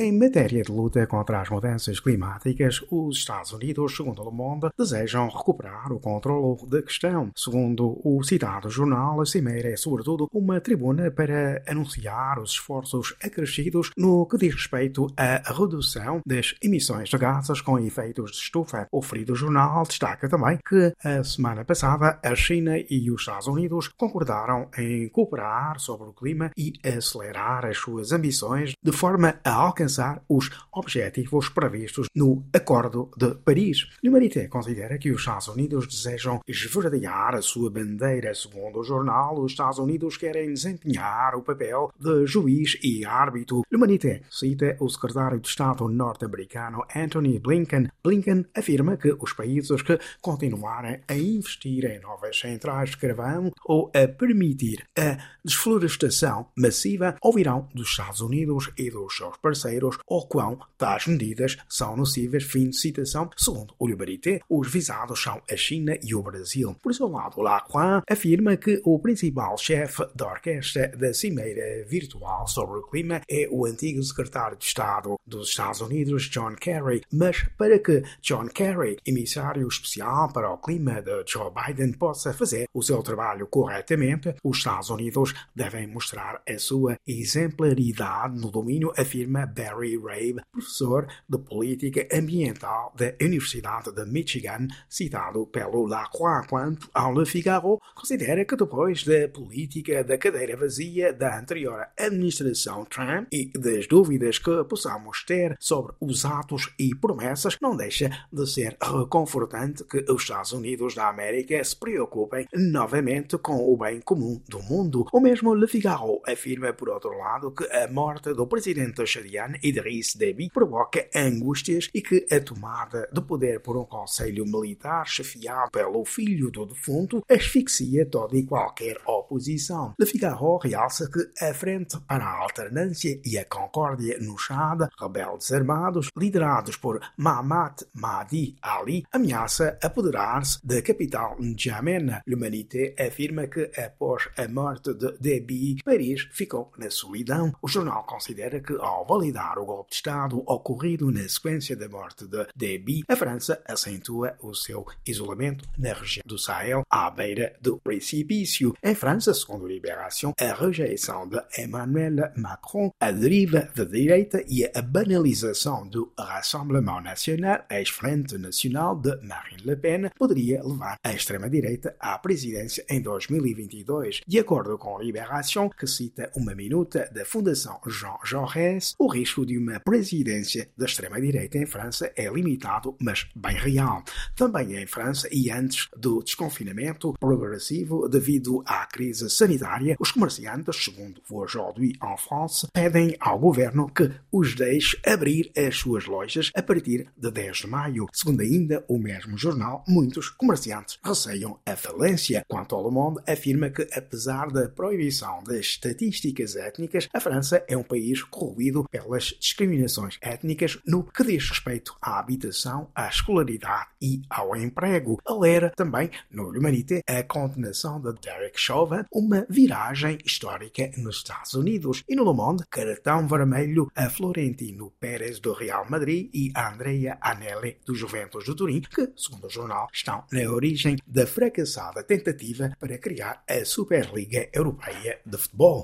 Em matéria de luta contra as mudanças climáticas, os Estados Unidos, segundo Le Monde, desejam recuperar o controle da questão. Segundo o citado jornal, a Cimeira é sobretudo uma tribuna para anunciar os esforços acrescidos no que diz respeito à redução das emissões de gases com efeitos de estufa. O referido jornal destaca também que a semana passada a China e os Estados Unidos concordaram em cooperar sobre o clima e acelerar as suas ambições de forma a alcançar os objetivos previstos no Acordo de Paris. L'Humanité considera que os Estados Unidos desejam esverdear a sua bandeira. Segundo o jornal, os Estados Unidos querem desempenhar o papel de juiz e árbitro. L'Humanité cita o secretário de Estado norte-americano Anthony Blinken. Blinken afirma que os países que continuarem a investir em novas centrais de carvão ou a permitir a desflorestação massiva ouvirão dos Estados Unidos e dos seus parceiros o quão tais medidas são nocivas. Fim de citação. Segundo o Liberité, os visados são a China e o Brasil. Por seu lado, Lacroix afirma que o principal chefe da orquestra da Cimeira Virtual sobre o Clima é o antigo secretário de Estado dos Estados Unidos, John Kerry, mas para que John Kerry, emissário especial para o clima de Joe Biden, possa fazer o seu trabalho corretamente, os Estados Unidos devem mostrar a sua exemplaridade no domínio, afirma Barry Rabe, professor de política ambiental da Universidade de Michigan, citado pelo Lacroix, quanto ao Le Figaro, considera que depois da política da cadeira vazia da anterior administração Trump e das dúvidas que possamos ter sobre os atos e promessas, não deixa de ser reconfortante que os Estados Unidos da América se preocupem novamente com o bem comum do mundo. O mesmo Le Figaro afirma, por outro lado, que a morte do presidente chadiano Idriss Déby provoca angústias e que a tomada de poder por um conselho militar chefiado pelo filho do defunto asfixia toda e qualquer oposição. Le Figaro realça que a Frente para a Alternância e a Concórdia no Chad, rebeldes armados liderados por Mahmat Mahdi Ali, ameaça apoderar-se da capital N'Djamena. L'Humanité afirma que após a morte de Déby, Paris ficou na solidão. O jornal considera que, ao validar o golpe de Estado ocorrido na sequência da morte de Déby, a França acentua o seu isolamento na região do Sahel, à beira do precipício. Em França, segundo Libération, a rejeição de Emmanuel Macron, a deriva da direita e a banalização do Rassemblement National, ex-frente nacional de Marine Le Pen, poderia levar a extrema-direita à presidência em 2022. De acordo com Libération, que cita uma minuta da Fundação Jean Jaurès, o risco de uma presidência da extrema-direita em França é limitado, mas bem real. Também em França, e antes do desconfinamento progressivo devido à crise sanitária, os comerciantes, segundo Aujourd'hui en France, pedem ao governo que os deixe abrir as suas lojas a partir de 10 de maio. Segundo ainda o mesmo jornal, muitos comerciantes receiam a falência. Quanto ao Le Monde, afirma que, apesar da proibição das estatísticas étnicas, a França é um país corroído pelas discriminações étnicas no que diz respeito à habitação, à escolaridade e ao emprego. Alera também, no L'Humanité, a condenação de Derek Chauvin, uma viragem histórica nos Estados Unidos. E no Le Monde, cartão vermelho a Florentino Pérez do Real Madrid e a Andrea Anelli do Juventus de Turim, que, segundo o jornal, estão na origem da fracassada tentativa para criar a Superliga Europeia de Futebol.